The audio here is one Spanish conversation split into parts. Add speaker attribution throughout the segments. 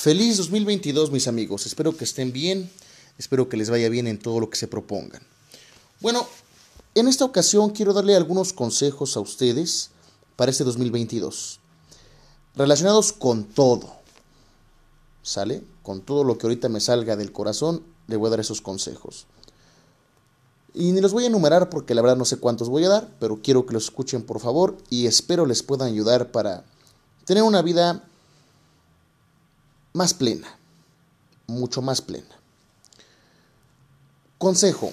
Speaker 1: Feliz 2022 mis amigos, espero que estén bien, espero que les vaya bien en todo lo que se propongan. Bueno, en esta ocasión quiero darle algunos consejos a ustedes para este 2022, relacionados con todo, ¿sale? Con todo lo que ahorita me salga del corazón, le voy a dar esos consejos. Y ni los voy a enumerar porque la verdad no sé cuántos voy a dar, pero quiero que los escuchen por favor y espero les puedan ayudar para tener una vida más plena, mucho más plena. Consejo.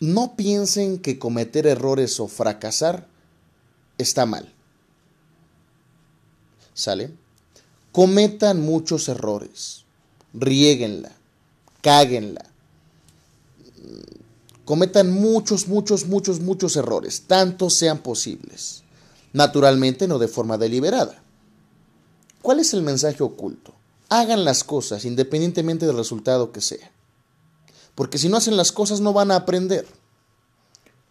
Speaker 1: No piensen que cometer errores o fracasar está mal. ¿Sale? Cometan muchos errores. Riéguenla. Cáguenla. Cometan muchos, muchos, muchos, muchos errores. Tantos sean posibles. Naturalmente no de forma deliberada. ¿Cuál es el mensaje oculto? Hagan las cosas independientemente del resultado que sea. Porque si no hacen las cosas no van a aprender.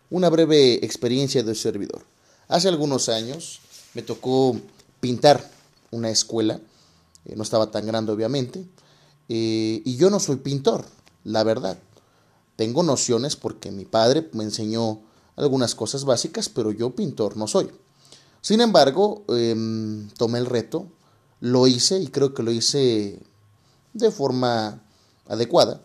Speaker 1: Una breve experiencia de servidor. Hace algunos años me tocó pintar una escuela. Eh, no estaba tan grande obviamente. Eh, y yo no soy pintor, la verdad. Tengo nociones porque mi padre me enseñó algunas cosas básicas, pero yo pintor no soy. Sin embargo, em, tomé el reto lo hice y creo que lo hice de forma adecuada.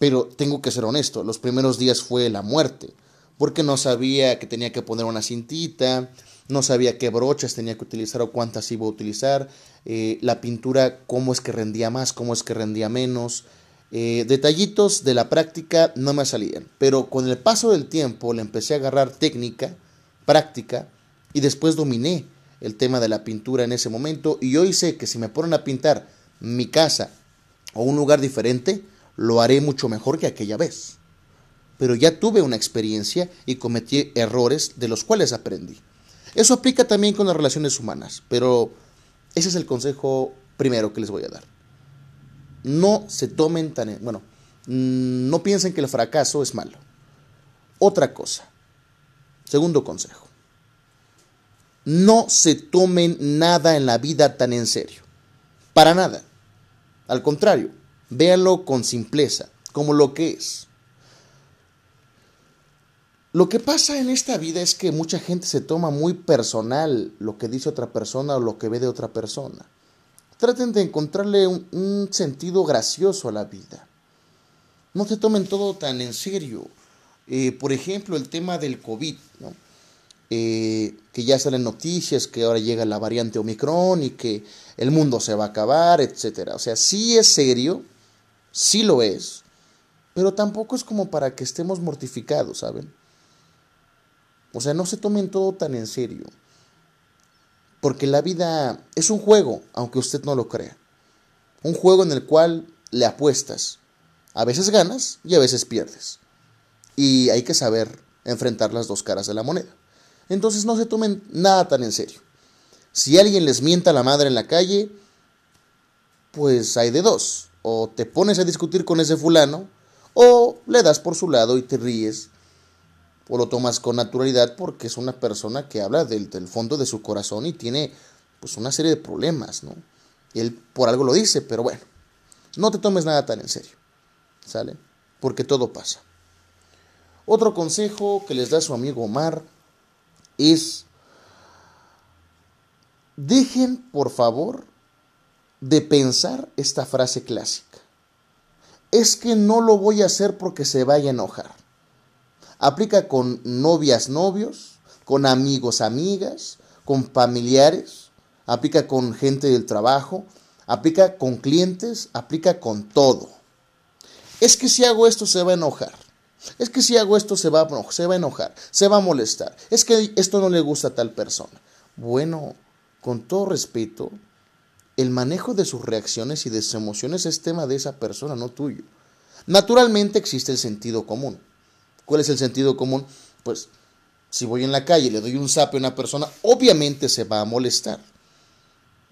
Speaker 1: Pero tengo que ser honesto, los primeros días fue la muerte, porque no sabía que tenía que poner una cintita, no sabía qué brochas tenía que utilizar o cuántas iba a utilizar, eh, la pintura, cómo es que rendía más, cómo es que rendía menos. Eh, detallitos de la práctica no me salían, pero con el paso del tiempo le empecé a agarrar técnica, práctica, y después dominé el tema de la pintura en ese momento y hoy sé que si me ponen a pintar mi casa o un lugar diferente, lo haré mucho mejor que aquella vez. Pero ya tuve una experiencia y cometí errores de los cuales aprendí. Eso aplica también con las relaciones humanas, pero ese es el consejo primero que les voy a dar. No se tomen tan... Bueno, no piensen que el fracaso es malo. Otra cosa. Segundo consejo no se tomen nada en la vida tan en serio. Para nada. Al contrario, véanlo con simpleza, como lo que es. Lo que pasa en esta vida es que mucha gente se toma muy personal lo que dice otra persona o lo que ve de otra persona. Traten de encontrarle un, sentido gracioso a la vida. No se tomen todo tan en serio. Eh, por ejemplo, el tema del COVID. ¿no? Eh, que ya salen noticias que ahora llega la variante Omicron y que el mundo se va a acabar, etcétera. O sea, sí es serio, sí lo es, pero tampoco es como para que estemos mortificados, ¿saben? O sea, no se tomen todo tan en serio. Porque la vida es un juego, aunque usted no lo crea. Un juego en el cual le apuestas. A veces ganas y a veces pierdes. Y hay que saber enfrentar las dos caras de la moneda. Entonces no se tomen nada tan en serio. Si alguien les mienta a la madre en la calle, pues hay de dos. O te pones a discutir con ese fulano, o le das por su lado y te ríes, o lo tomas con naturalidad porque es una persona que habla del, fondo de su corazón y tiene pues una serie de problemas, ¿no? Él por algo lo dice, pero bueno, no te tomes nada tan en serio, ¿sale? Porque todo pasa. Otro consejo que les da su amigo Omar es, dejen por favor de pensar esta frase clásica. Es que no lo voy a hacer porque se vaya a enojar. Aplica con novias, novios, con amigos, amigas, con familiares, aplica con gente del trabajo, aplica con clientes, aplica con todo. Es que si hago esto se va a enojar. Es que si hago esto se va, se va a enojar, se va a molestar. Es que esto no le gusta a tal persona. Bueno, con todo respeto, el manejo de sus reacciones y de sus emociones es tema de esa persona, no tuyo. Naturalmente existe el sentido común. ¿Cuál es el sentido común? Pues si voy en la calle y le doy un zape a una persona, obviamente se va a molestar.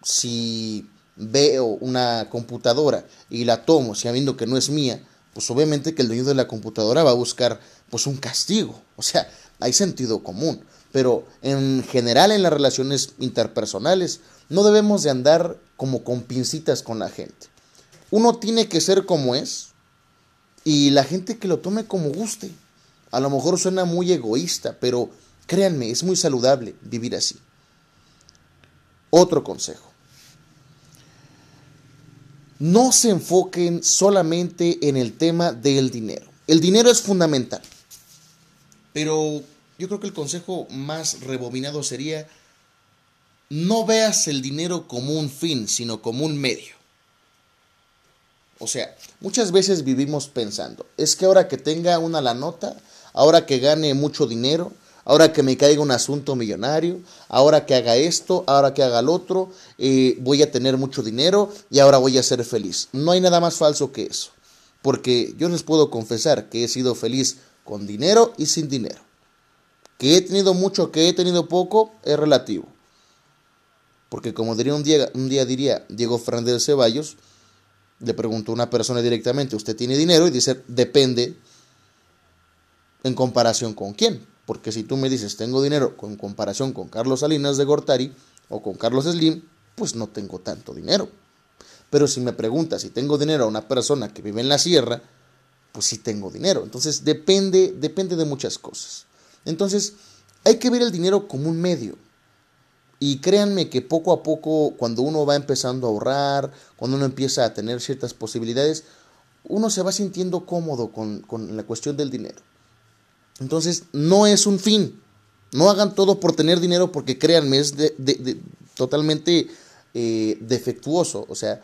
Speaker 1: Si veo una computadora y la tomo sabiendo que no es mía, pues obviamente que el dueño de la computadora va a buscar pues un castigo. O sea, hay sentido común. pero en general en las relaciones interpersonales no debemos de andar como con pincitas con la gente. Uno tiene que ser como es y la gente que lo tome como guste. A lo mejor suena muy egoísta, pero créanme, es muy saludable vivir así. Otro consejo. No se enfoquen solamente en el tema del dinero. El dinero es fundamental. Pero yo creo que el consejo más rebobinado sería, no veas el dinero como un fin, sino como un medio. O sea, muchas veces vivimos pensando, es que ahora que tenga una la nota, ahora que gane mucho dinero, ahora que me caiga un asunto millonario, ahora que haga esto, ahora que haga el otro, eh, voy a tener mucho dinero y ahora voy a ser feliz. No hay nada más falso que eso, porque yo les puedo confesar que he sido feliz con dinero y sin dinero. Que he tenido mucho, que he tenido poco, es relativo. Porque como diría un día, un día diría Diego Fernández de Ceballos, le preguntó a una persona directamente, ¿usted tiene dinero? Y dice, depende en comparación con quién. Porque si tú me dices, tengo dinero en comparación con Carlos Salinas de Gortari o con Carlos Slim, pues no tengo tanto dinero. Pero si me preguntas si tengo dinero a una persona que vive en la sierra, pues sí tengo dinero. Entonces depende, depende de muchas cosas. Entonces hay que ver el dinero como un medio. Y créanme que poco a poco, cuando uno va empezando a ahorrar, cuando uno empieza a tener ciertas posibilidades, uno se va sintiendo cómodo con, la cuestión del dinero. Entonces, no es un fin. No hagan todo por tener dinero porque créanme, es de, totalmente eh, defectuoso. O sea,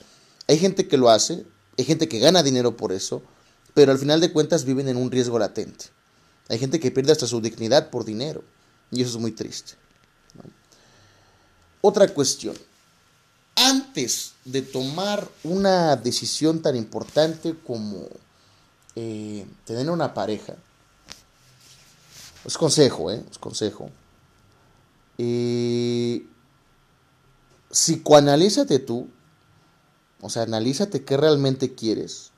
Speaker 1: hay gente que lo hace, hay gente que gana dinero por eso, pero al final de cuentas viven en un riesgo latente. Hay gente que pierde hasta su dignidad por dinero y eso es muy triste. Otra cuestión. Antes de tomar una decisión tan importante como eh, tener una pareja, es consejo, ¿eh? Es consejo. Eh, psicoanalízate tú, o sea, analízate qué realmente quieres.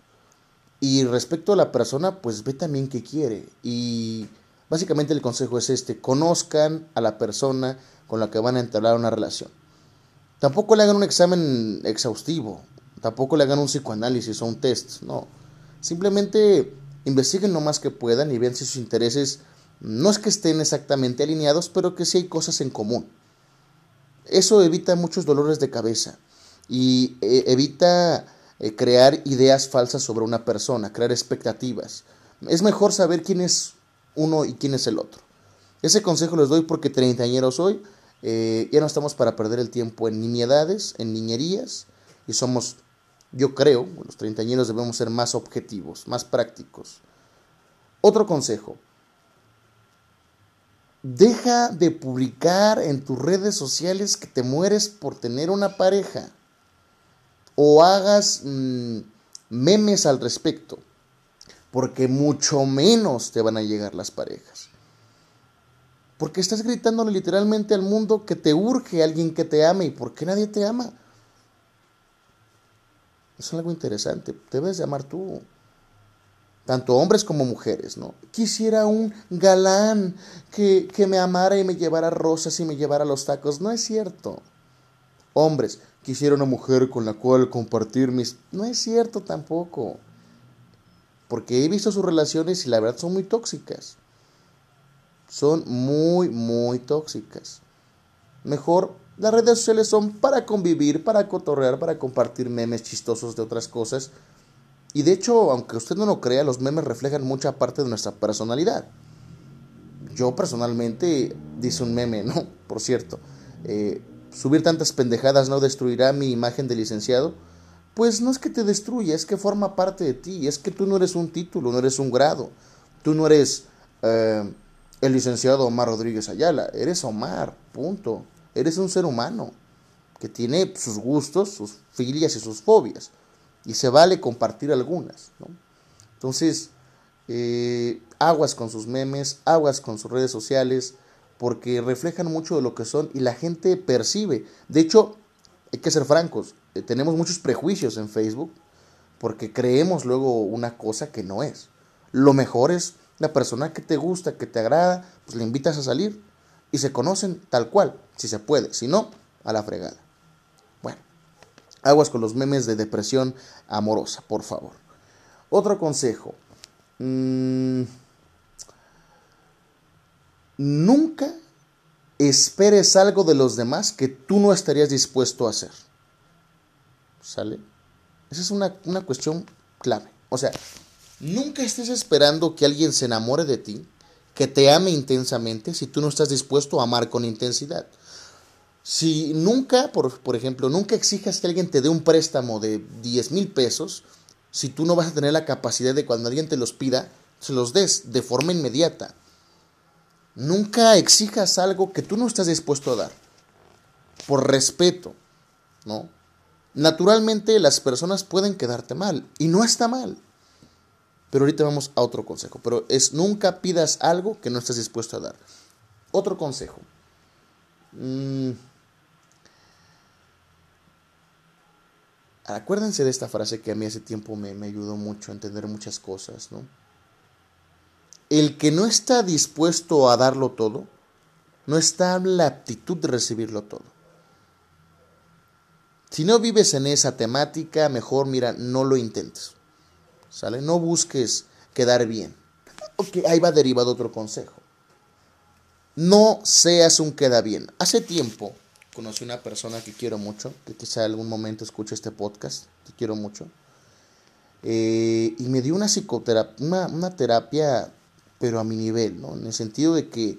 Speaker 1: Y respecto a la persona, pues ve también qué quiere. Y básicamente el consejo es este, conozcan a la persona, con la que van a entablar una relación. Tampoco le hagan un examen exhaustivo, tampoco le hagan un psicoanálisis o un test, no. Simplemente investiguen lo más que puedan y vean si sus intereses no es que estén exactamente alineados, pero que sí hay cosas en común. Eso evita muchos dolores de cabeza y eh, evita eh, crear ideas falsas sobre una persona, crear expectativas. Es mejor saber quién es uno y quién es el otro. Ese consejo les doy porque treintañeros hoy eh, ya no estamos para perder el tiempo en nimiedades, en niñerías, y somos, yo creo, los treintañeros debemos ser más objetivos, más prácticos. Otro consejo, deja de publicar en tus redes sociales que te mueres por tener una pareja, o hagas mm, memes al respecto, porque mucho menos te van a llegar las parejas. Porque estás gritándole literalmente al mundo que te urge alguien que te ame y por qué nadie te ama. Es algo interesante. Debes de amar tú. Tanto hombres como mujeres, ¿no? Quisiera un galán que, que me amara y me llevara rosas y me llevara los tacos. No es cierto. Hombres, quisiera una mujer con la cual compartir mis... No es cierto tampoco. Porque he visto sus relaciones y la verdad son muy tóxicas son muy, muy tóxicas. Mejor, las redes sociales son para convivir, para cotorrear, para compartir memes chistosos de otras cosas. Y de hecho, aunque usted no lo crea, los memes reflejan mucha parte de nuestra personalidad. Yo personalmente, dice un meme, ¿no? Por cierto, eh, subir tantas pendejadas no destruirá mi imagen de licenciado. Pues no es que te destruya, es que forma parte de ti. Es que tú no eres un título, no eres un grado. Tú no eres... Eh, el licenciado Omar Rodríguez Ayala. Eres Omar, punto. Eres un ser humano que tiene sus gustos, sus filias y sus fobias. Y se vale compartir algunas. Entonces, eh, aguas con sus memes, aguas con sus redes sociales, porque reflejan mucho de lo que son y la gente percibe. De hecho, hay que ser francos, eh, tenemos muchos prejuicios en Facebook porque creemos luego una cosa que no es. Lo mejor es la persona que te gusta, que te agrada, pues le invitas a salir y se conocen tal cual, si se puede, si no, a la fregada. Aguas con los memes de depresión amorosa, por favor. Otro consejo. Mm, nunca esperes algo de los demás que tú no estarías dispuesto a hacer. ¿Sale? Esa es una, una cuestión clave. O sea, nunca estés esperando que alguien se enamore de ti, que te ame intensamente, si tú no estás dispuesto a amar con intensidad. Si nunca, por, por ejemplo, nunca exijas que alguien te dé un préstamo de 10 mil pesos, si tú no vas a tener la capacidad de cuando alguien te los pida, se los des de forma inmediata. Nunca exijas algo que tú no estás dispuesto a dar. Por respeto, ¿no? Naturalmente las personas pueden quedarte mal y no está mal. Pero ahorita vamos a otro consejo. Pero es nunca pidas algo que no estés dispuesto a dar. Otro consejo. Mm. Acuérdense de esta frase que a mí hace tiempo me, ayudó mucho a entender muchas cosas, ¿no? El que no está dispuesto a darlo todo, no está en la aptitud de recibirlo todo. Si no vives en esa temática, mejor mira, no lo intentes. ¿Sale? No busques quedar bien. Ok, ahí va derivado otro consejo. No seas un queda bien. Hace tiempo conocí una persona que quiero mucho, que quizá algún momento escuche este podcast, que quiero mucho, eh, y me dio una psicoterapia, una, una terapia pero a mi nivel, ¿no? En el sentido de que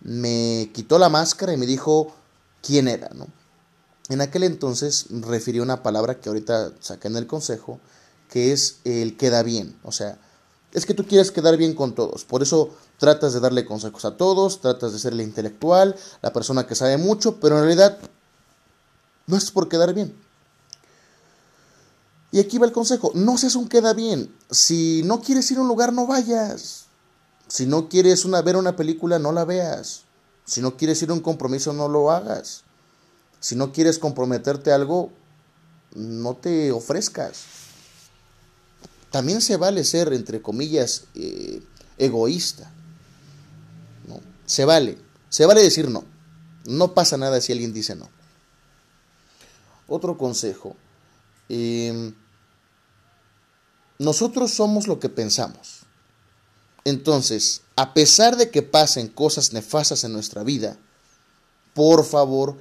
Speaker 1: me quitó la máscara y me dijo quién era, ¿no? En aquel entonces refirió una palabra que ahorita saqué en el consejo, que es el queda bien, o sea, es que tú quieres quedar bien con todos, por eso tratas de darle consejos a todos, tratas de ser el intelectual, la persona que sabe mucho, pero en realidad no es por quedar bien. Y aquí va el consejo, no seas un queda bien, si no quieres ir a un lugar no vayas, si no quieres ver una película, no la veas. Si no quieres ir a un compromiso, no lo hagas. Si no quieres comprometerte a algo, no te ofrezcas. También se vale ser, entre comillas, eh, egoísta. ¿no? Se vale. Se vale decir no. No pasa nada si alguien dice no. Otro consejo. Em, nosotros somos lo que pensamos. Entonces, a pesar de que pasen cosas nefastas en nuestra vida, por favor,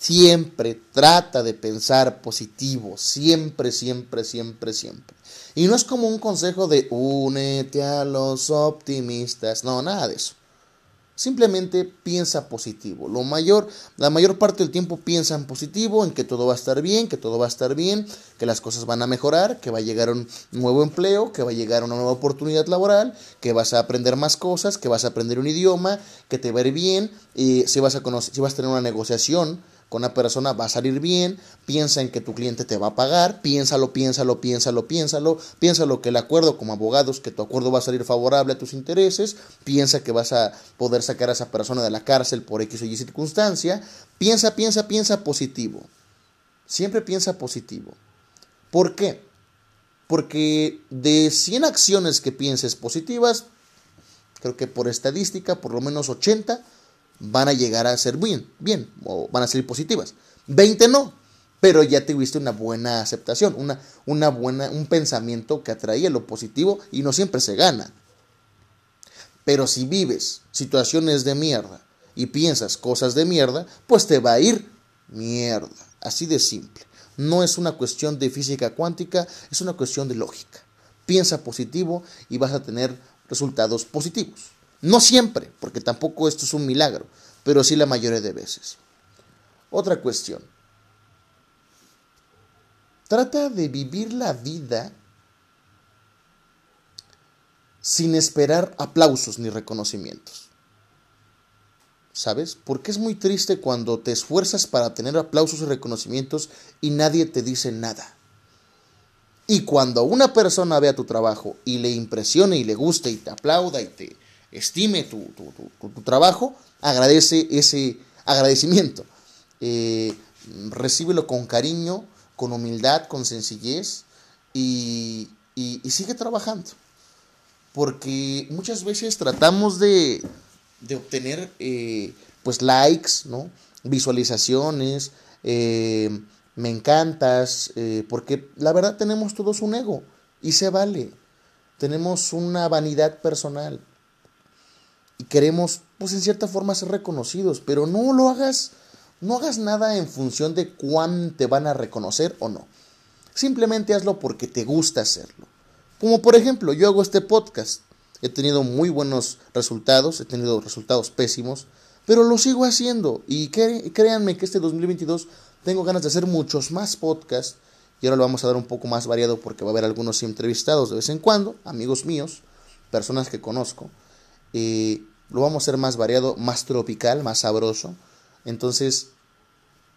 Speaker 1: siempre trata de pensar positivo, siempre, siempre, siempre, siempre. Y no es como un consejo de únete a los optimistas, no, nada de eso. Simplemente piensa positivo. Lo mayor, la mayor parte del tiempo piensa en positivo, en que todo va a estar bien, que todo va a estar bien, que las cosas van a mejorar, que va a llegar un nuevo empleo, que va a llegar una nueva oportunidad laboral, que vas a aprender más cosas, que vas a aprender un idioma, que te va a ir bien, y si vas a conocer, si vas a tener una negociación con una persona va a salir bien, piensa en que tu cliente te va a pagar, piénsalo, piénsalo, piénsalo, piénsalo, piénsalo que el acuerdo como abogados, que tu acuerdo va a salir favorable a tus intereses, piensa que vas a poder sacar a esa persona de la cárcel por X o Y circunstancia, piensa, piensa, piensa positivo. Siempre piensa positivo. ¿Por qué? Porque de 100 acciones que pienses positivas, creo que por estadística, por lo menos 80 van a llegar a ser bien, bien, o van a ser positivas. 20 no, pero ya tuviste una buena aceptación, una, una buena, un pensamiento que atraía lo positivo y no siempre se gana. Pero si vives situaciones de mierda y piensas cosas de mierda, pues te va a ir mierda. Así de simple. No es una cuestión de física cuántica, es una cuestión de lógica. Piensa positivo y vas a tener resultados positivos. No siempre, porque tampoco esto es un milagro, pero sí la mayoría de veces. Otra cuestión. Trata de vivir la vida sin esperar aplausos ni reconocimientos. ¿Sabes? Porque es muy triste cuando te esfuerzas para tener aplausos y reconocimientos y nadie te dice nada. Y cuando una persona vea tu trabajo y le impresione y le guste y te aplauda y te, estime tu, trabajo, agradece ese agradecimiento. Eh, recíbelo con cariño, con humildad, con sencillez y, sigue trabajando. Porque muchas veces tratamos de, obtener eh, pues likes, ¿no? Visualizaciones, eh, me encantas, eh, porque la verdad tenemos todos un ego y se vale. Tenemos una vanidad personal y queremos, pues en cierta forma, ser reconocidos, pero no lo hagas, no hagas nada en función de cuán te van a reconocer o no. Simplemente hazlo porque te gusta hacerlo. Como por ejemplo, yo hago este podcast. He tenido muy buenos resultados, he tenido resultados pésimos, pero lo sigo haciendo. Y créanme que este 2022 tengo ganas de hacer muchos más podcasts. Y ahora lo vamos a dar un poco más variado porque va a haber algunos entrevistados de vez en cuando, amigos míos, personas que conozco. y lo vamos a hacer más variado, más tropical, más sabroso. Entonces,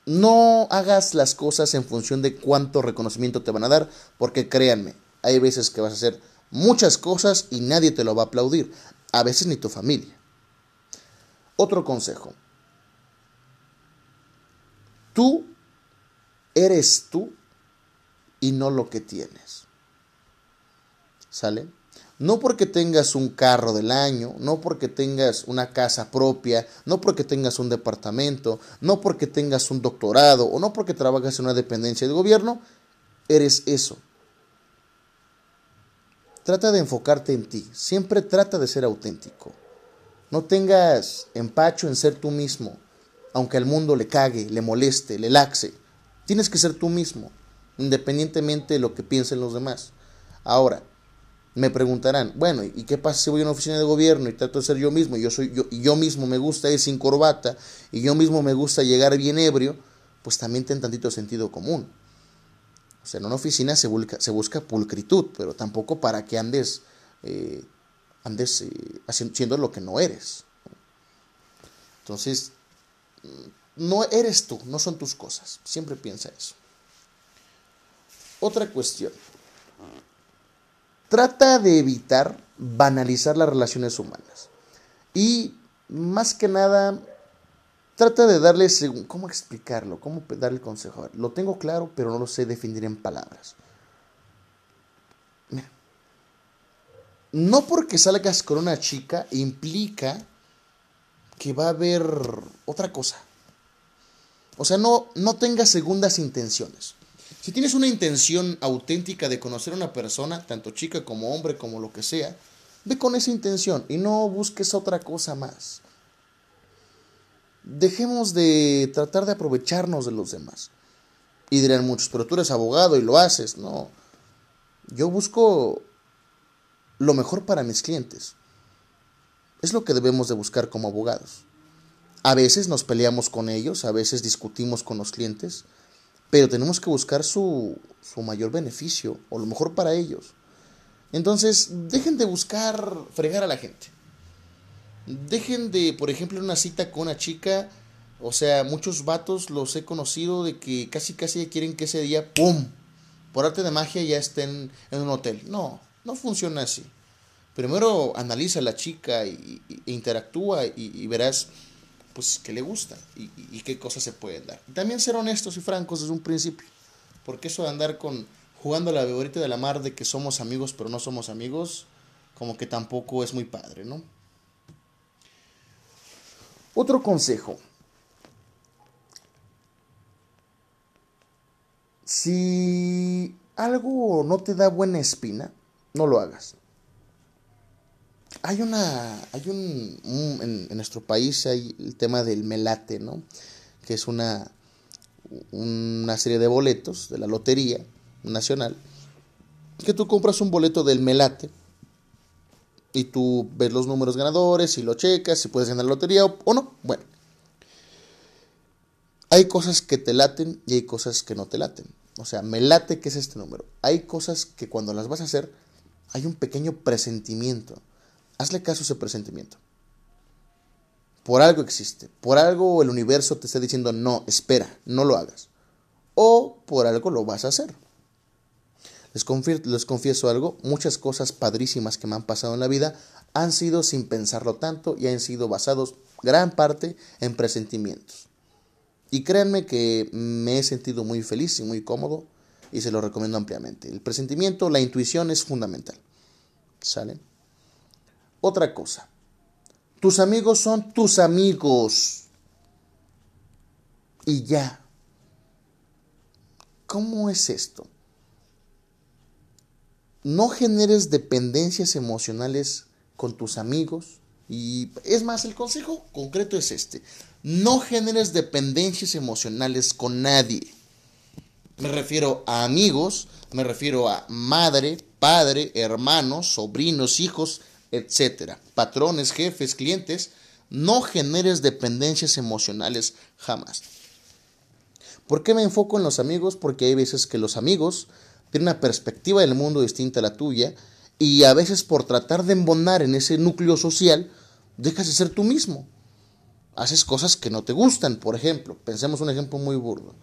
Speaker 1: no hagas las cosas en función de cuánto reconocimiento te van a dar, porque créanme, hay veces que vas a hacer muchas cosas y nadie te lo va a aplaudir, a veces ni tu familia. Otro consejo. Tú eres tú y no lo que tienes. ¿Sale? No porque tengas un carro del año, no porque tengas una casa propia, no porque tengas un departamento, no porque tengas un doctorado o no porque trabajas en una dependencia de gobierno, eres eso. Trata de enfocarte en ti, siempre trata de ser auténtico. No tengas empacho en ser tú mismo, aunque al mundo le cague, le moleste, le laxe. Tienes que ser tú mismo, independientemente de lo que piensen los demás. Ahora, me preguntarán, bueno, ¿y qué pasa si voy a una oficina de gobierno y trato de ser yo mismo? Yo, soy, yo, y yo mismo me gusta ir sin corbata y yo mismo me gusta llegar bien ebrio, pues también ten tantito sentido común. O sea, en una oficina se busca, pulcritud, pero tampoco para que andes, eh, andes eh, haciendo lo que no eres. Entonces, no eres tú, no son tus cosas. Siempre piensa eso. Otra cuestión. Trata de evitar banalizar las relaciones humanas. Y más que nada, trata de darle, ¿cómo explicarlo? ¿Cómo darle consejo? lo tengo claro, pero no lo sé definir en palabras. Mira, no porque salgas con una chica implica que va a haber otra cosa. O sea, no, no tengas segundas intenciones. Si tienes una intención auténtica de conocer a una persona, tanto chica como hombre, como lo que sea, ve con esa intención y no busques otra cosa más. Dejemos de tratar de aprovecharnos de los demás. Y dirán muchos, pero tú eres abogado y lo haces. No, yo busco lo mejor para mis clientes. Es lo que debemos de buscar como abogados. A veces nos peleamos con ellos, a veces discutimos con los clientes, pero tenemos que buscar su, su mayor beneficio o lo mejor para ellos. Entonces, dejen de buscar fregar a la gente. Dejen de, por ejemplo, una cita con una chica, o sea, muchos vatos los he conocido de que casi casi quieren que ese día, ¡pum! Por arte de magia ya estén en un hotel. No, no funciona así. Primero analiza a la chica y, e interactúa y verás pues que le gusta y, qué cosas se pueden dar. también ser honestos y francos desde un principio, porque eso de andar con jugando la beborita de la mar de que somos amigos pero no somos amigos, como que tampoco es muy padre, ¿no? Otro consejo. Si algo no te da buena espina, no lo hagas hay una, hay un, en, nuestro país hay el tema del melate, ¿no? Que es una, una serie de boletos de la Lotería Nacional, que tú compras un boleto del melate y tú ves los números ganadores y lo checas si puedes ganar la lotería o, o no. Bueno, hay cosas que te laten y hay cosas que no te laten. O sea, me late que es este número. Hay cosas que cuando las vas a hacer hay un pequeño presentimiento Hazle caso a ese presentimiento. Por algo existe. Por algo el universo te está diciendo, no, espera, no lo hagas. O por algo lo vas a hacer. Les, confieso algo, muchas cosas padrísimas que me han pasado en la vida han sido sin pensarlo tanto y han sido basados gran parte en presentimientos. Y créanme que me he sentido muy feliz y muy cómodo y se lo recomiendo ampliamente. El presentimiento, la intuición es fundamental. ¿Sale? Otra cosa, tus amigos son tus amigos. y ya. ¿Cómo es esto? No generes dependencias emocionales con tus amigos. Y es más, el consejo concreto es este. No generes dependencias emocionales con nadie. Me refiero a amigos, me refiero a madre, padre, hermanos, sobrinos, hijos, etc. Patrones, jefes, clientes. No generes dependencias emocionales jamás. ¿Por qué me enfoco en los amigos? Porque hay veces que los amigos tienen una perspectiva del mundo distinta a la tuya y a veces por tratar de embonar en ese núcleo social, dejas de ser tú mismo. Haces cosas que no te gustan, por ejemplo. Pensemos un ejemplo muy burdo.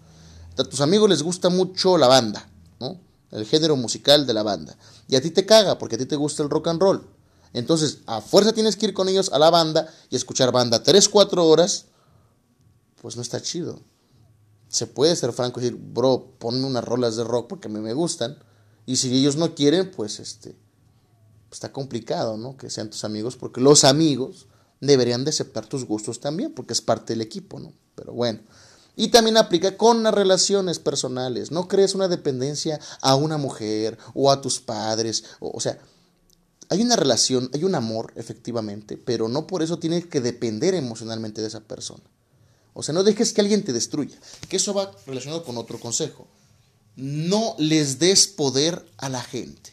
Speaker 1: A tus amigos les gusta mucho la banda, ¿no? El género musical de la banda. Y a ti te caga porque a ti te gusta el rock and roll. Entonces, a fuerza tienes que ir con ellos a la banda y escuchar banda 3, 4 horas. Pues no está chido se puede ser franco y decir, bro, ponme unas rolas de rock porque a mí me gustan. Y si ellos no quieren, pues este, está complicado, ¿no? Que sean tus amigos, porque los amigos deberían de aceptar tus gustos también, porque es parte del equipo, ¿no? Pero bueno. Y también aplica con las relaciones personales. No crees una dependencia a una mujer o a tus padres. O, o sea, hay una relación, hay un amor, efectivamente, pero no por eso tienes que depender emocionalmente de esa persona. O sea, no dejes que alguien te destruya. Que eso va relacionado con otro consejo. No les des poder a la gente.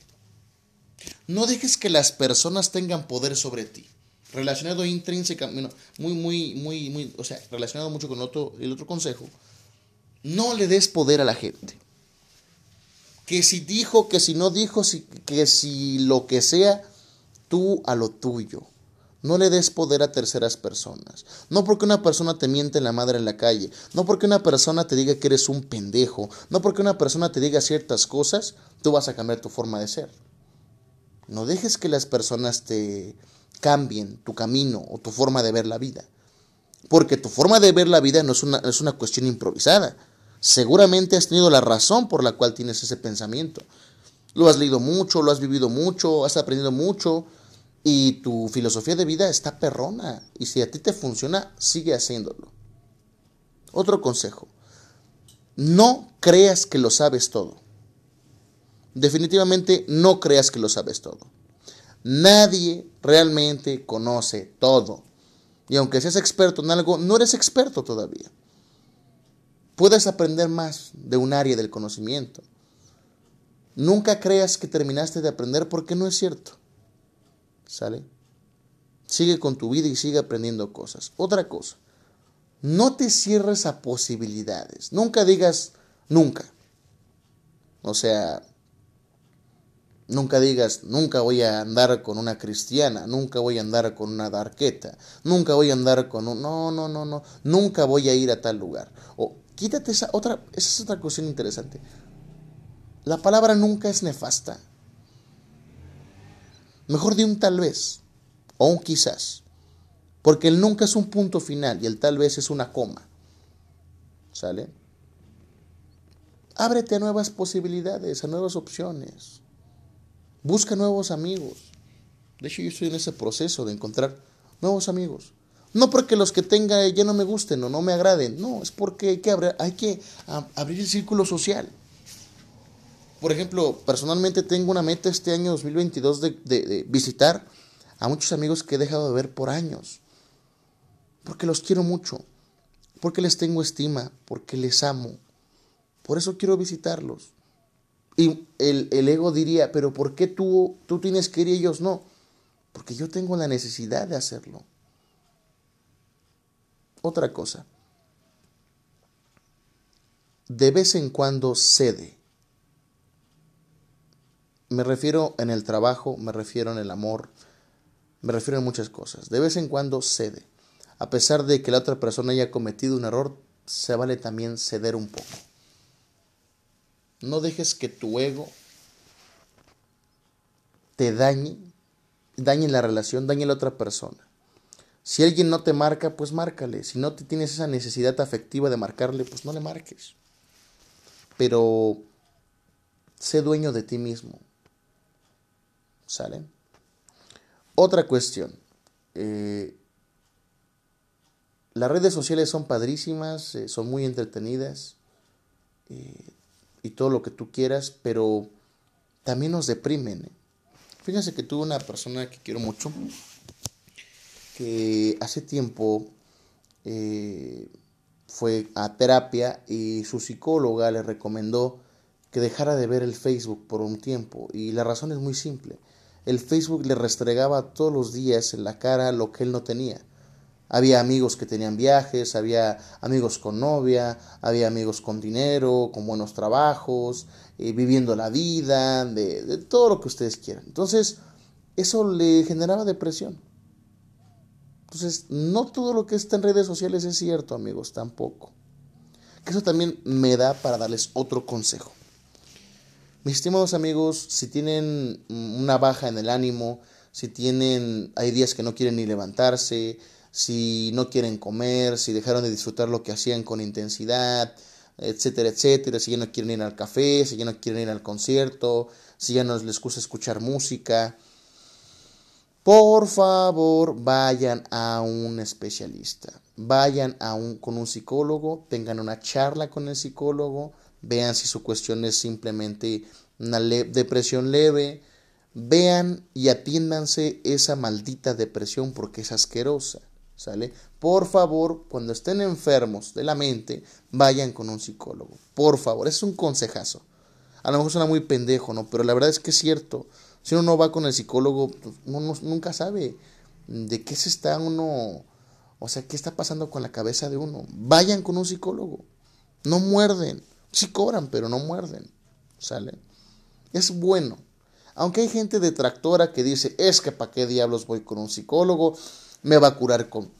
Speaker 1: No dejes que las personas tengan poder sobre ti. Relacionado intrínsecamente, muy, muy, muy, muy, o sea, relacionado mucho con otro, el otro consejo. No le des poder a la gente. Que si dijo, que si no dijo, que si lo que sea, tú a lo tuyo. No le des poder a terceras personas. No porque una persona te miente en la madre en la calle. No porque una persona te diga que eres un pendejo. No porque una persona te diga ciertas cosas, tú vas a cambiar tu forma de ser. No dejes que las personas te cambien tu camino o tu forma de ver la vida. Porque tu forma de ver la vida no es una, es una cuestión improvisada. Seguramente has tenido la razón por la cual tienes ese pensamiento. Lo has leído mucho, lo has vivido mucho, has aprendido mucho y tu filosofía de vida está perrona. Y si a ti te funciona, sigue haciéndolo. Otro consejo. No creas que lo sabes todo. Definitivamente no creas que lo sabes todo. Nadie realmente conoce todo. Y aunque seas experto en algo, no eres experto todavía. Puedes aprender más de un área del conocimiento. Nunca creas que terminaste de aprender porque no es cierto. ¿Sale? Sigue con tu vida y sigue aprendiendo cosas. Otra cosa, no te cierres a posibilidades. Nunca digas nunca. O sea, nunca digas nunca voy a andar con una cristiana, nunca voy a andar con una darqueta, nunca voy a andar con un... No, no, no, no. Nunca voy a ir a tal lugar. O quítate esa otra... Esa es otra cuestión interesante. La palabra nunca es nefasta. Mejor de un tal vez o un quizás. Porque el nunca es un punto final y el tal vez es una coma. ¿Sale? Ábrete a nuevas posibilidades, a nuevas opciones. Busca nuevos amigos. De hecho, yo estoy en ese proceso de encontrar nuevos amigos. No porque los que tenga ya no me gusten o no me agraden. No, es porque hay que, abrir, hay que abrir el círculo social por ejemplo, personalmente tengo una meta este año 2022 de, de, visitar a muchos amigos que he dejado de ver por años. Porque los quiero mucho, porque les tengo estima, porque les amo. Por eso quiero visitarlos. Y el, ego diría, pero ¿por qué tú, tú tienes que ir y ellos no? Porque yo tengo la necesidad de hacerlo. Otra cosa. De vez en cuando cede. Me refiero en el trabajo, me refiero en el amor, me refiero en muchas cosas. De vez en cuando cede. A pesar de que la otra persona haya cometido un error, se vale también ceder un poco. No dejes que tu ego te dañe, dañe la relación, dañe a la otra persona. Si alguien no te marca, pues márcale. Si no te tienes esa necesidad afectiva de marcarle, pues no le marques. Pero sé dueño de ti mismo. ¿Sale? Otra cuestión. Eh, las redes sociales son padrísimas, eh, son muy entretenidas eh, y todo lo que tú quieras, pero también nos deprimen. Fíjense que tuve una persona que quiero mucho, que hace tiempo fue a terapia y su psicóloga le recomendó que dejara de ver el Facebook por un tiempo. Y la razón es muy simple. El Facebook le restregaba todos los días en la cara lo que él no tenía. Había amigos que tenían viajes, había amigos con novia, había amigos con dinero, con buenos trabajos, eh, viviendo la vida, de, de todo lo que ustedes quieran. Entonces, eso le generaba depresión. Entonces, no todo lo que está en redes sociales es cierto, amigos, tampoco. Que eso también me da para darles otro consejo. Mis estimados amigos, si tienen una baja en el ánimo, si tienen, hay días que no quieren ni levantarse, si no quieren comer, si dejaron de disfrutar lo que hacían con intensidad, etcétera, etcétera, si ya no quieren ir al café, si ya no quieren ir al concierto, si ya no les gusta escuchar música, por favor vayan a un especialista, vayan a un, con un psicólogo, tengan una charla con el psicólogo, vean si su cuestión es simplemente una depresión leve, vean y atiéndanse esa maldita depresión porque es asquerosa, ¿sale? Por favor, cuando estén enfermos de la mente, vayan con un psicólogo, por favor, es un consejazo. A lo mejor suena muy pendejo, ¿no? Pero la verdad es que es cierto. Si uno no va con el psicólogo, pues, uno nunca sabe de qué se está uno, o sea, qué está pasando con la cabeza de uno. Vayan con un psicólogo. No muerden. Sí cobran, pero no muerden. ¿Sale? Es bueno. Aunque hay gente detractora que dice, es que para qué diablos voy con un psicólogo, me va a curar con,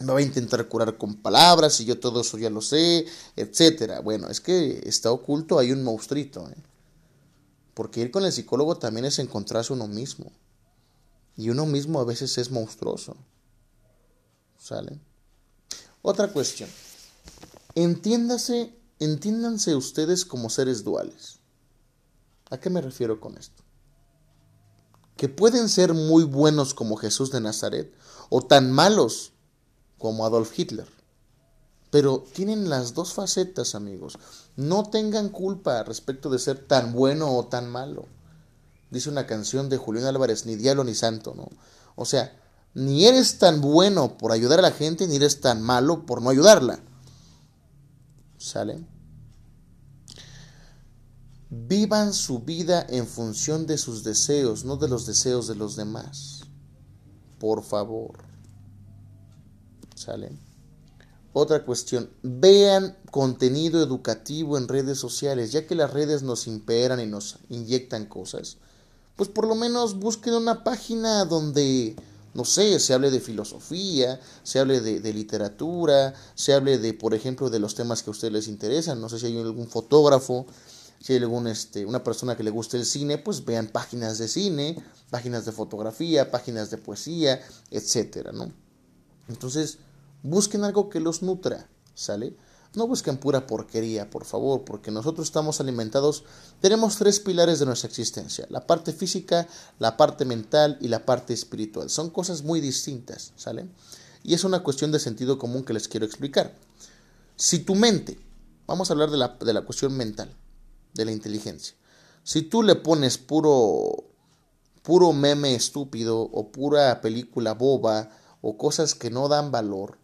Speaker 1: me va a intentar curar con palabras y yo todo eso ya lo sé, etcétera. Bueno, es que está oculto, hay un monstruito. ¿eh? Porque ir con el psicólogo también es encontrarse uno mismo. Y uno mismo a veces es monstruoso. ¿Sale? Otra cuestión. Entiéndase Entiéndanse ustedes como seres duales. ¿A qué me refiero con esto? Que pueden ser muy buenos como Jesús de Nazaret o tan malos como Adolf Hitler. Pero tienen las dos facetas, amigos. No tengan culpa respecto de ser tan bueno o tan malo. Dice una canción de Julián Álvarez, ni diablo ni santo, ¿no? O sea, ni eres tan bueno por ayudar a la gente, ni eres tan malo por no ayudarla. ¿Sale? Vivan su vida en función de sus deseos, no de los deseos de los demás. Por favor. ¿Sale? Otra cuestión, vean contenido educativo en redes sociales, ya que las redes nos imperan y nos inyectan cosas. Pues por lo menos busquen una página donde no sé, se hable de filosofía, se hable de, literatura, se hable de, por ejemplo, de los temas que a ustedes les interesan. No sé si hay algún fotógrafo, si hay algún, este, una persona que le guste el cine, pues vean páginas de cine, páginas de fotografía, páginas de poesía, etcétera, ¿no? Entonces, busquen algo que los nutra, ¿sale? No busquen pura porquería, por favor, porque nosotros estamos alimentados, tenemos tres pilares de nuestra existencia, la parte física, la parte mental y la parte espiritual. Son cosas muy distintas, ¿sale? Y es una cuestión de sentido común que les quiero explicar. Si tu mente, vamos a hablar de la, de la cuestión mental, de la inteligencia, si tú le pones puro, puro meme estúpido o pura película boba o cosas que no dan valor,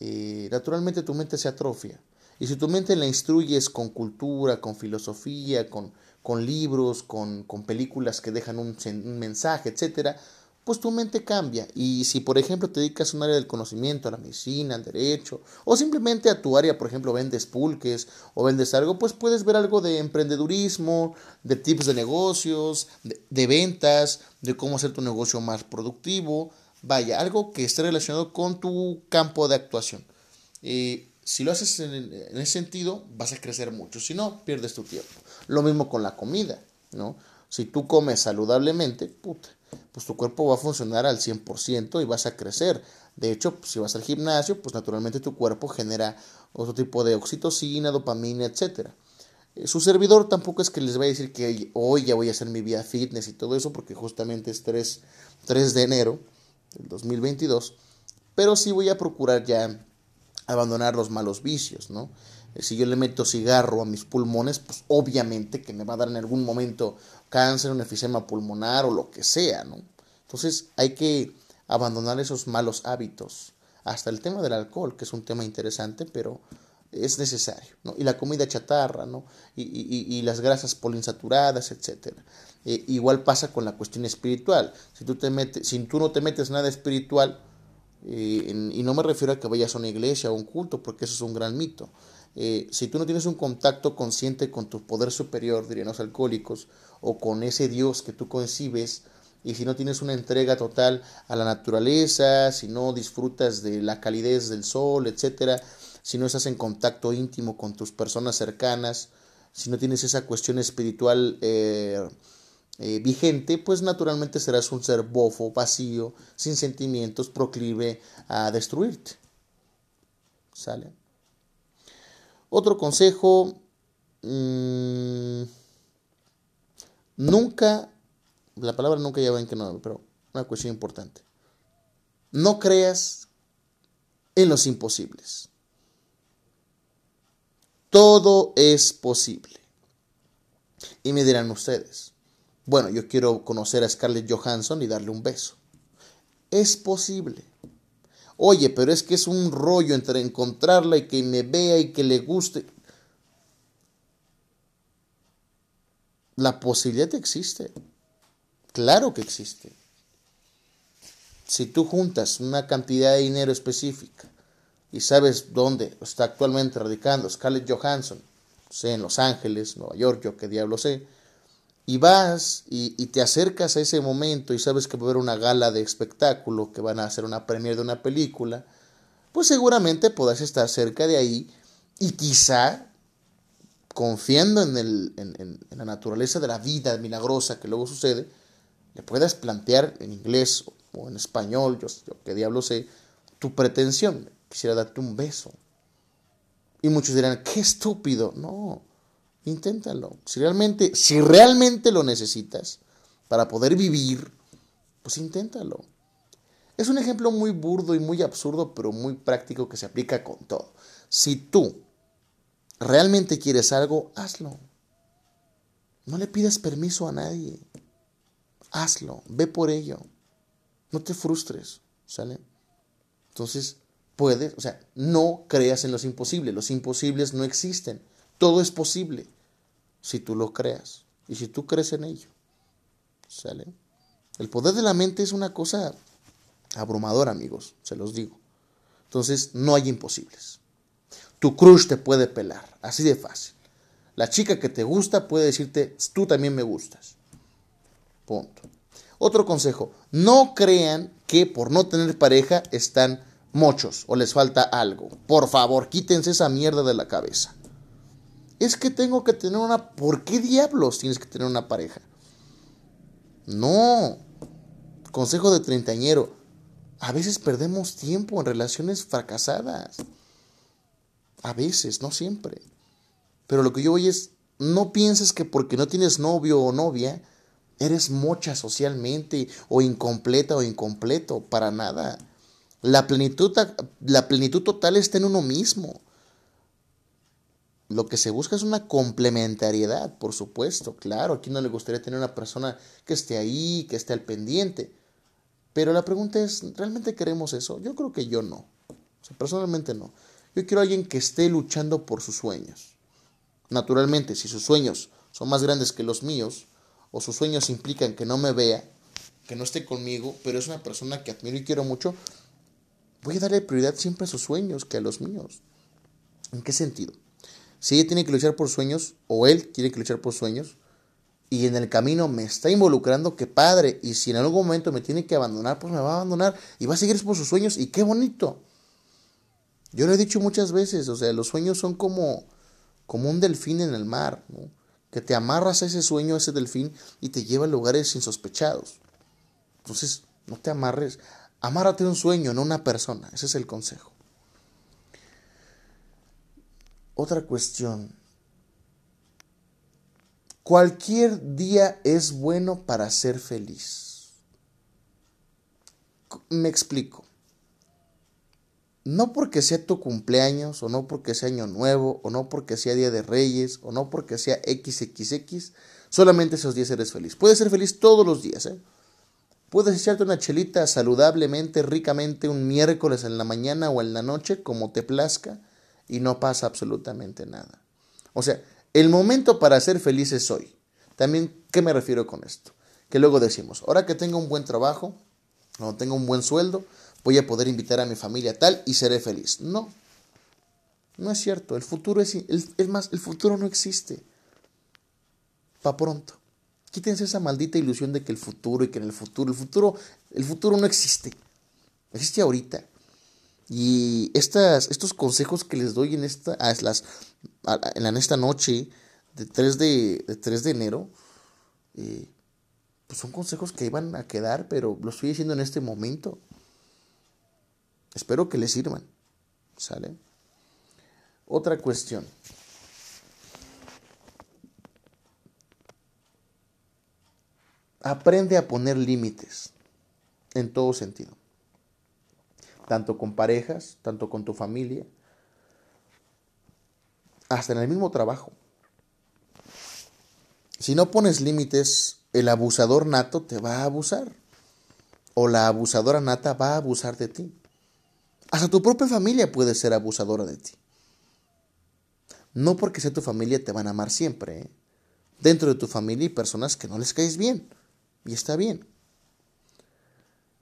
Speaker 1: eh, naturalmente tu mente se atrofia. Y si tu mente la instruyes con cultura, con filosofía, con, con libros, con, con, películas que dejan un, mensaje, etcétera, pues tu mente cambia. Y si, por ejemplo, te dedicas a un área del conocimiento, a la medicina, al derecho, o simplemente a tu área, por ejemplo, vendes pulques o vendes algo, pues puedes ver algo de emprendedurismo, de tips de negocios, de, de ventas, de cómo hacer tu negocio más productivo, Vaya, algo que esté relacionado con tu campo de actuación. Eh, si lo haces en, ese sentido, vas a crecer mucho. Si no, pierdes tu tiempo. Lo mismo con la comida, ¿no? Si tú comes saludablemente, puta, pues tu cuerpo va a funcionar al 100% y vas a crecer. De hecho, pues, si vas al gimnasio, pues naturalmente tu cuerpo genera otro tipo de oxitocina, dopamina, etc. Eh, su servidor tampoco es que les vaya a decir que hoy ya voy a hacer mi vida fitness y todo eso, porque justamente es 3, 3 de enero del 2022, pero sí voy a procurar ya abandonar los malos vicios, ¿no? Eh, si yo le meto cigarro a mis pulmones, pues obviamente que me va a dar en algún momento cáncer, un efisema pulmonar o lo que sea, ¿no? Entonces hay que abandonar esos malos hábitos. Hasta el tema del alcohol, que es un tema interesante, pero es necesario, ¿no? Y la comida chatarra, ¿no? Y, y, y las grasas poliinsaturadas, etc. Eh, igual pasa con la cuestión espiritual. Si tú, te si tú no te metes nada espiritual, eh, y no me refiero a que vayas a una iglesia o un culto, porque eso es un gran mito. Eh, si tú no tienes un contacto consciente con tu poder superior, dirían los alcohólicos, o con ese Dios que tú concibes, y si no tienes una entrega total a la naturaleza, si no disfrutas de la calidez del sol, etcétera, si no estás en contacto íntimo con tus personas cercanas, si no tienes esa cuestión espiritual eh, eh, vigente, pues naturalmente serás un ser bofo, vacío, sin sentimientos, proclive a destruirte. ¿Sale? Otro consejo, mmm, nunca la palabra nunca ya ven que no, pero una cuestión importante. No creas en los imposibles. Todo es posible. Y me dirán ustedes, bueno, yo quiero conocer a Scarlett Johansson y darle un beso. Es posible. Oye, pero es que es un rollo entre encontrarla y que me vea y que le guste. La posibilidad existe. Claro que existe. Si tú juntas una cantidad de dinero específica y sabes dónde está actualmente radicando Scarlett Johansson, sé, en Los Ángeles, Nueva York, yo qué diablo sé, y vas y, te acercas a ese momento y sabes que va a haber una gala de espectáculo, que van a hacer una premiere de una película, pues seguramente podrás estar cerca de ahí y quizá confiando en, el, en la naturaleza de la vida milagrosa que luego sucede, le puedas plantear en inglés o en español, yo, yo qué diablo sé, tu pretensión. Quisiera darte un beso. Y muchos dirán, qué estúpido. No, inténtalo. Si realmente, si realmente lo necesitas para poder vivir, pues inténtalo. Es un ejemplo muy burdo y muy absurdo, pero muy práctico que se aplica con todo. Si tú realmente quieres algo, hazlo. No le pidas permiso a nadie hazlo, ve por ello. No te frustres, ¿sale? Entonces, puedes, o sea, no creas en los imposibles. Los imposibles no existen. Todo es posible si tú lo creas y si tú crees en ello. ¿Sale? El poder de la mente es una cosa abrumadora, amigos, se los digo. Entonces, no hay imposibles. Tu crush te puede pelar, así de fácil. La chica que te gusta puede decirte, tú también me gustas. Punto. Otro consejo, no crean que por no tener pareja están mochos o les falta algo. Por favor, quítense esa mierda de la cabeza. Es que tengo que tener una... ¿Por qué diablos tienes que tener una pareja? No. Consejo de treintañero. A veces perdemos tiempo en relaciones fracasadas. A veces, no siempre. Pero lo que yo voy es, no pienses que porque no tienes novio o novia, eres mocha socialmente o incompleta o incompleto, para nada. La plenitud, la plenitud total está en uno mismo. Lo que se busca es una complementariedad, por supuesto, claro. Aquí no le gustaría tener una persona que esté ahí, que esté al pendiente. Pero la pregunta es, ¿realmente queremos eso? Yo creo que yo no. personalmente no. Yo quiero a alguien que esté luchando por sus sueños. Naturalmente, si sus sueños son más grandes que los míos, o sus sueños implican que no me vea, que no esté conmigo, pero es una persona que admiro y quiero mucho, voy a darle prioridad siempre a sus sueños que a los míos. ¿En qué sentido? Si ella tiene que luchar por sueños, o él tiene que luchar por sueños, y en el camino me está involucrando, qué padre, y si en algún momento me tiene que abandonar, pues me va a abandonar y va a seguir por sus sueños, y qué bonito. Yo lo he dicho muchas veces, o sea, los sueños son como, como un delfín en el mar, que te amarras a ese sueño, a ese delfín, y te lleva a lugares insospechados. Entonces, no te amarres, amárrate un sueño, no una persona. Ese es el consejo. Otra cuestión. Cualquier día es bueno para ser feliz. Me explico. no porque sea tu cumpleaños, o no porque sea año nuevo, o no porque sea día de reyes, o no porque sea XXX, solamente esos días eres feliz. Puedes ser feliz todos los días, ¿eh? Puedes echarte una chelita saludablemente, ricamente, un miércoles en la mañana o en la noche, como te plazca, y no pasa absolutamente nada. O sea, el momento para ser feliz es hoy. También, ¿qué me refiero con esto? Que luego decimos, ahora que tengo un buen trabajo, o tengo un buen sueldo, voy a poder invitar a mi familia tal y seré feliz. No, no es cierto. El futuro es, es más, el futuro no existe. Pa' pronto. Quítense esa maldita ilusión de que el futuro y que en el futuro, el futuro, el futuro no existe. Existe ahorita. Y estas, estos consejos que les doy en esta, las, en esta noche de 3 de, de, 3 de enero, eh, pues son consejos que iban a quedar, pero lo estoy diciendo en este momento. Espero que les sirvan. ¿Sale? Otra cuestión. Aprende a poner límites en todo sentido. Tanto con parejas, tanto con tu familia, hasta en el mismo trabajo. Si no pones límites, el abusador nato te va a abusar. O la abusadora nata va a abusar de ti. Hasta tu propia familia puede ser abusadora de ti. No porque sea tu familia te van a amar siempre. ¿eh? Dentro de tu familia hay personas que no les caes bien. Y está bien.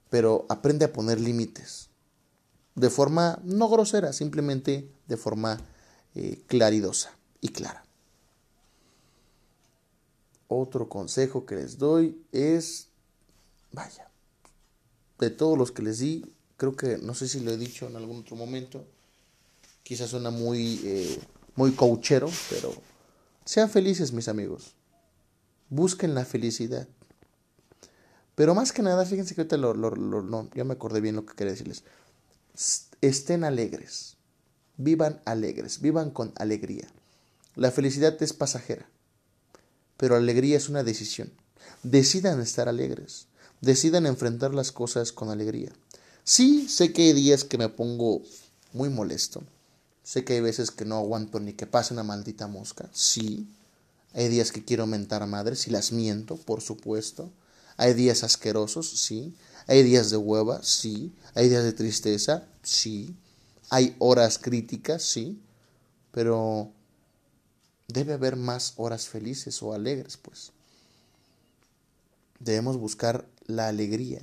Speaker 1: Pero aprende a poner límites. De forma no grosera, simplemente de forma eh, claridosa y clara. Otro consejo que les doy es, vaya, de todos los que les di, creo que, no sé si lo he dicho en algún otro momento, quizás suena muy, eh, muy coachero, pero sean felices mis amigos. Busquen la felicidad. Pero más que nada, fíjense que ahorita lo, no, ya me acordé bien lo que quería decirles. Estén alegres, vivan alegres, vivan con alegría. La felicidad es pasajera, pero alegría es una decisión. Decidan estar alegres, decidan enfrentar las cosas con alegría. Sí, sé que hay días que me pongo muy molesto, sé que hay veces que no aguanto ni que pase una maldita mosca, sí, hay días que quiero mentar madres y las miento, por supuesto. Hay días asquerosos, sí. Hay días de hueva, sí. Hay días de tristeza, sí. Hay horas críticas, sí. Pero debe haber más horas felices o alegres, pues. Debemos buscar la alegría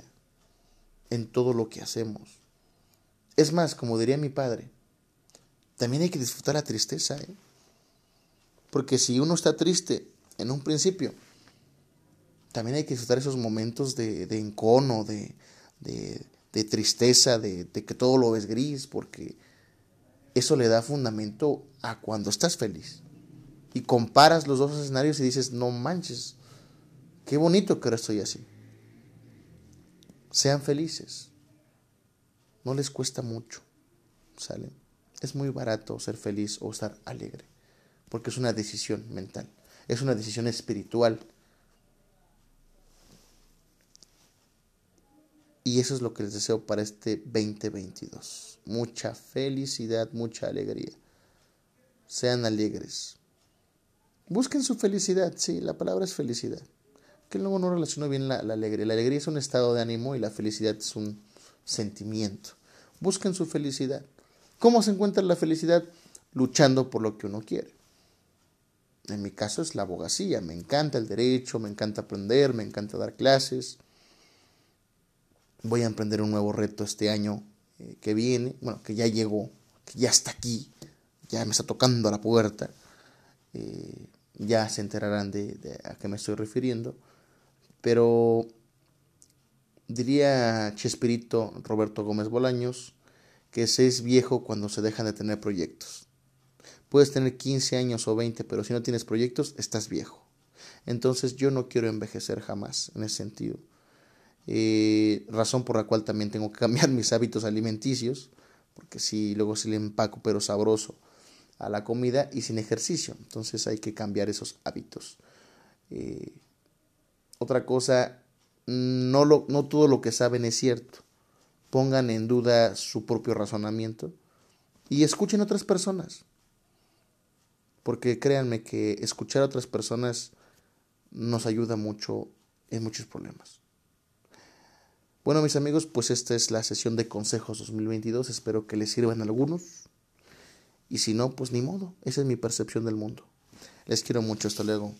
Speaker 1: en todo lo que hacemos. Es más, como diría mi padre, también hay que disfrutar la tristeza, ¿eh? Porque si uno está triste en un principio, también hay que disfrutar esos momentos de, encono, de, de, tristeza, de, de, que todo lo ves gris, porque eso le da fundamento a cuando estás feliz. Y comparas los dos escenarios y dices, no manches, qué bonito que ahora estoy así. Sean felices. No les cuesta mucho. ¿Sale? Es muy barato ser feliz o estar alegre. Porque es una decisión mental. Es una decisión espiritual Y eso es lo que les deseo para este 2022. Mucha felicidad, mucha alegría. Sean alegres. Busquen su felicidad, sí, la palabra es felicidad. Que luego no relaciono bien la, la alegría. La alegría es un estado de ánimo y la felicidad es un sentimiento. Busquen su felicidad. ¿Cómo se encuentra la felicidad? Luchando por lo que uno quiere. En mi caso es la abogacía. Me encanta el derecho, me encanta aprender, me encanta dar clases voy a emprender un nuevo reto este año eh, que viene, bueno, que ya llegó, que ya está aquí, ya me está tocando a la puerta. Eh, ya se enterarán de, a qué me estoy refiriendo. Pero diría Chespirito Roberto Gómez Bolaños que se es viejo cuando se dejan de tener proyectos. Puedes tener 15 años o 20, pero si no tienes proyectos, estás viejo. Entonces yo no quiero envejecer jamás en ese sentido. Eh, razón por la cual también tengo que cambiar mis hábitos alimenticios, porque si luego si le empaco pero sabroso a la comida y sin ejercicio, entonces hay que cambiar esos hábitos. Eh, otra cosa, no, lo, no todo lo que saben es cierto, pongan en duda su propio razonamiento y escuchen otras personas. Porque créanme que escuchar a otras personas nos ayuda mucho en muchos problemas. Bueno, mis amigos, pues esta es la sesión de consejos 2022. Espero que les sirvan algunos. Y si no, pues ni modo. Esa es mi percepción del mundo. Les quiero mucho. Hasta luego.